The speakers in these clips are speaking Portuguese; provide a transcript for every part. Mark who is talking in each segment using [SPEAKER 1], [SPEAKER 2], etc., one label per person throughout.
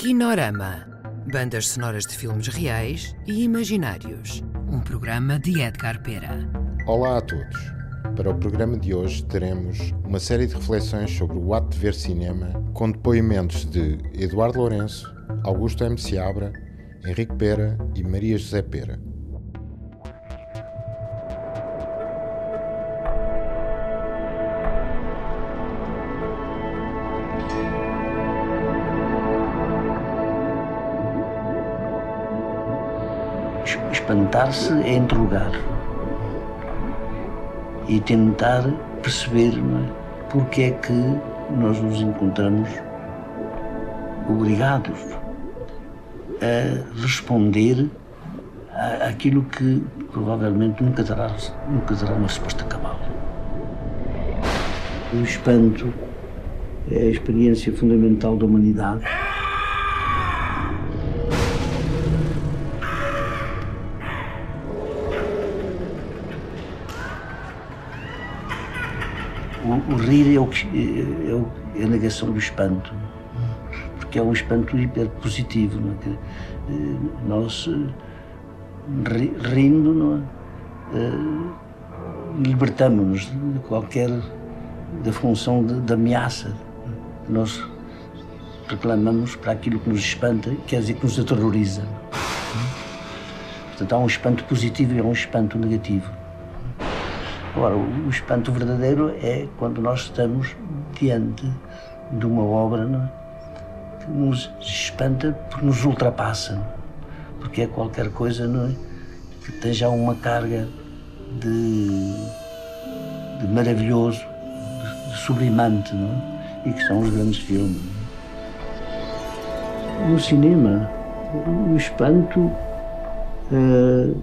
[SPEAKER 1] Kinorama. Bandas sonoras de filmes reais e imaginários. Um programa de Edgar Pera.
[SPEAKER 2] Olá a todos. Para o programa de hoje teremos uma série de reflexões sobre o ato de ver cinema com depoimentos de Eduardo Lourenço, Augusto M. Seabra, Henrique Pera e Maria José Pera.
[SPEAKER 3] Espantar-se é interrogar e tentar perceber é, porque é que nós nos encontramos obrigados a responder àquilo que provavelmente nunca terá, nunca terá uma resposta cabal. O espanto é a experiência fundamental da humanidade. O, o rir é, o, é, é a negação do espanto, porque é um espanto hiperpositivo. Não é? Nós, rindo, não é? Eh, libertamos-nos de qualquer da função de ameaça. Nós reclamamos para aquilo que nos espanta, quer dizer, que nos aterroriza. Portanto, há um espanto positivo e há um espanto negativo. Agora, o espanto verdadeiro é quando nós estamos diante de uma obra é? que nos espanta porque nos ultrapassa, é? porque é qualquer coisa é? que tem já uma carga de, de maravilhoso, de, de sublimante, é? e que são os grandes filmes. No cinema, o espanto uh,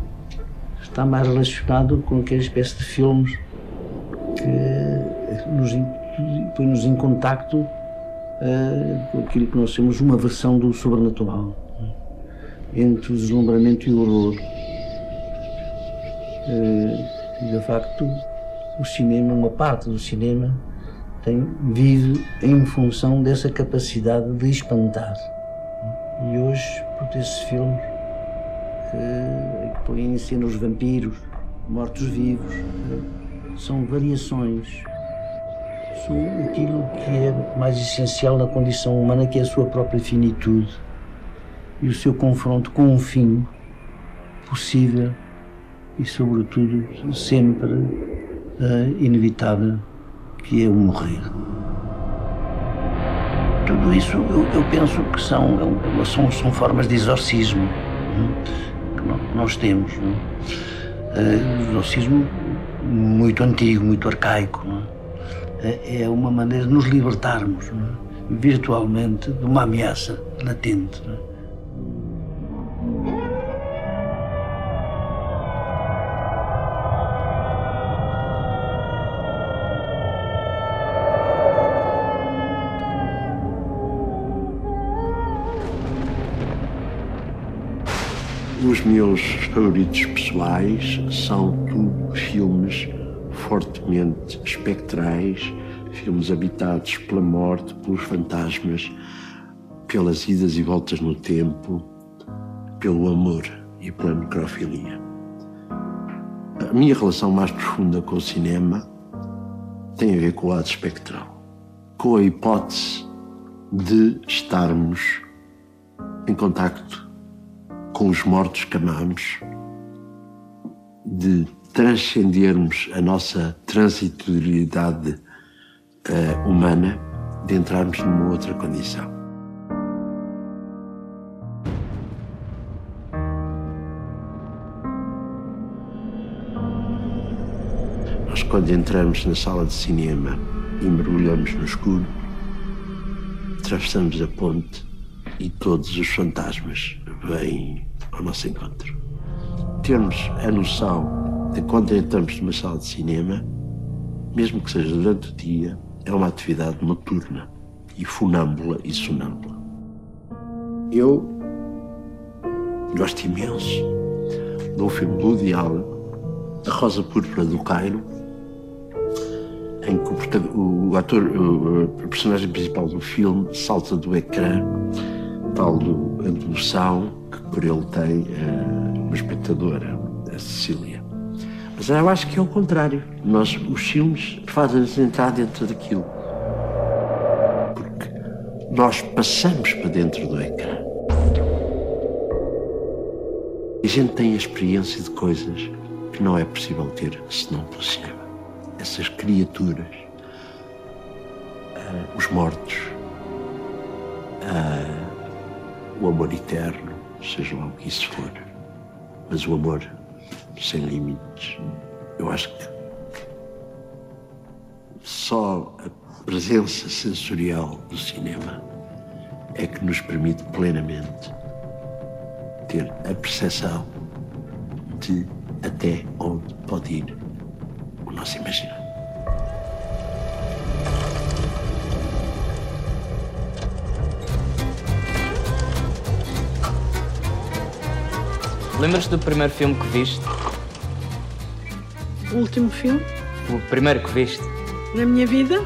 [SPEAKER 3] está mais relacionado com aquela espécie de filmes que nos põe-nos em contacto uh, com aquilo que nós temos uma versão do sobrenatural, entre o deslumbramento e o horror. Uh, de facto, o cinema, uma parte do cinema, tem, vive em função dessa capacidade de espantar. E hoje, por esses filmes, que põem em cena os vampiros, mortos-vivos. São variações sobre aquilo que é mais essencial na condição humana, que é a sua própria finitude e o seu confronto com um fim possível e, sobretudo, sempre uh, inevitável, que é o morrer. Tudo isso eu, eu penso que são, são, são formas de exorcismo que nós temos. Não? Uh, o exorcismo muito antigo, muito arcaico. É, é uma maneira de nos libertarmos não? virtualmente de uma ameaça latente.
[SPEAKER 4] Os meus favoritos pessoais são tudo filmes fortemente espectrais, filmes habitados pela morte, pelos fantasmas, pelas idas e voltas no tempo, pelo amor e pela necrofilia. A minha relação mais profunda com o cinema tem a ver com o lado espectral, com a hipótese de estarmos em contacto com os mortos que amamos, de transcendermos a nossa transitoriedade uh, humana, de entrarmos numa outra condição. Nós, quando entramos na sala de cinema e mergulhamos no escuro, atravessamos a ponte e todos os fantasmas vêm ao nosso encontro. Termos a noção de quando entramos numa sala de cinema, mesmo que seja durante o dia, é uma atividade noturna e funâmbula e sonâmbula. Eu gosto imenso do filme Woody Allen, A Rosa Púrpura do Cairo, em que o, o ator, o, o personagem principal do filme salta do ecrã tal do, devoção que por ele tem uh, uma espectadora, a Cecília. Mas eu acho que é o contrário. Nós, os filmes fazem-nos entrar dentro daquilo. Porque nós passamos para dentro do ecrã. A gente tem a experiência de coisas que não é possível ter senão pelo cinema. Essas criaturas, uh, os mortos, uh, o amor eterno, seja lá o que isso for. Mas o amor sem limites. Eu acho que só a presença sensorial do cinema é que nos permite plenamente ter a percepção de até onde pode ir o nosso imaginário.
[SPEAKER 5] Lembras-te do primeiro filme que viste?
[SPEAKER 6] O último filme?
[SPEAKER 5] O primeiro que viste?
[SPEAKER 6] Na minha vida?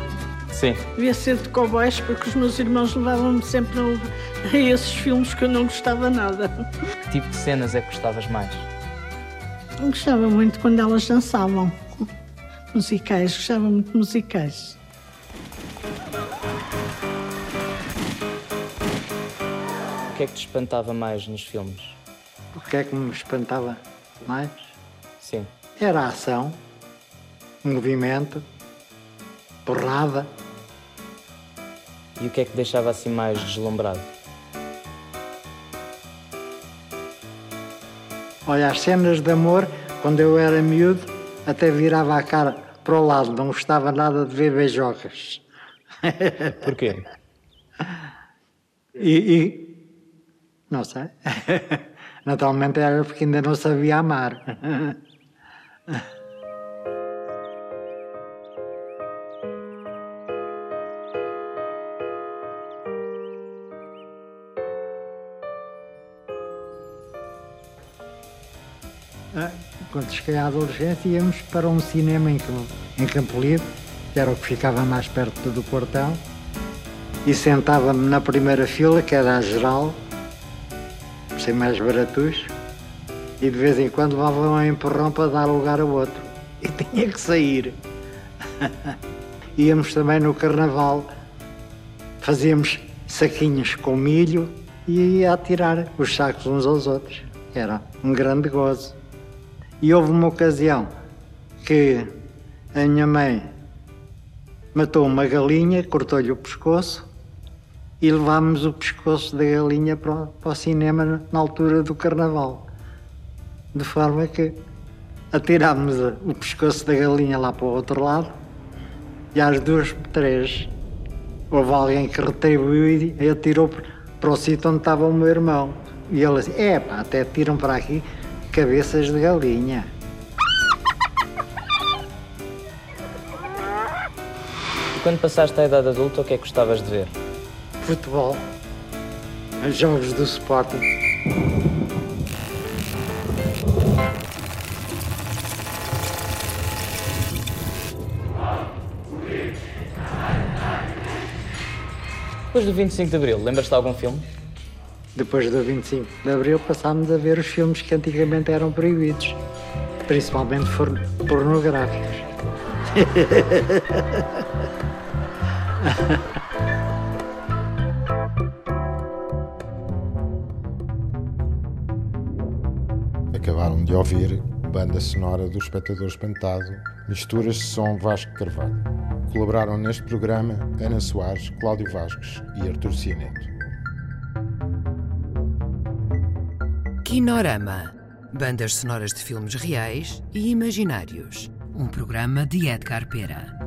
[SPEAKER 5] Sim.
[SPEAKER 6] Devia ser de cowboys, porque os meus irmãos levavam-me sempre a, a esses filmes que eu não gostava nada.
[SPEAKER 5] Que tipo de cenas é que gostavas mais?
[SPEAKER 6] Eu gostava muito quando elas dançavam. Musicais, gostava muito de musicais.
[SPEAKER 5] O que é que te espantava mais nos filmes?
[SPEAKER 7] O que é que me espantava mais?
[SPEAKER 5] Sim.
[SPEAKER 7] Era a ação, movimento, porrada.
[SPEAKER 5] E o que é que deixava assim mais deslumbrado?
[SPEAKER 7] Olha, as cenas de amor, quando eu era miúdo, até virava a cara para o lado, não gostava nada de ver beijocas.
[SPEAKER 5] Porquê?
[SPEAKER 7] e, e não sei. Naturalmente era porque ainda não sabia amar. Ah, quando cheguei à adolescência íamos para um cinema em, em Campo Livre, que era o que ficava mais perto do portão, e sentava-me na primeira fila, que era a geral, ser mais baratos e de vez em quando levavam um empurrão para dar lugar ao outro. E tinha que sair. Íamos também no carnaval, fazíamos saquinhos com milho e ia a tirar os sacos uns aos outros. Era um grande gozo. E houve uma ocasião que a minha mãe matou uma galinha, cortou-lhe o pescoço e levámos o pescoço da galinha para para o cinema na altura do carnaval. De forma que atirámos o pescoço da galinha lá para o outro lado e às duas, três, houve alguém que retribuiu e atirou para o sítio onde estava o meu irmão. E ele disse, é pá, até tiram para aqui cabeças de galinha.
[SPEAKER 5] E quando passaste à idade adulta, o que é que gostavas de ver?
[SPEAKER 7] Futebol, jogos do Sporting.
[SPEAKER 5] Depois do 25 de Abril, lembras-te de algum filme?
[SPEAKER 7] Depois do 25 de Abril passámos a ver os filmes que antigamente eram proibidos, principalmente pornográficos.
[SPEAKER 2] de ouvir banda sonora do Espectador Espantado, misturas de som Vasco Carvalho. Colaboraram neste programa Ana Soares, Cláudio Vasques e Artur Cianeto.
[SPEAKER 1] Kinorama. Bandas sonoras de filmes reais e imaginários. Um programa de Edgar Pera.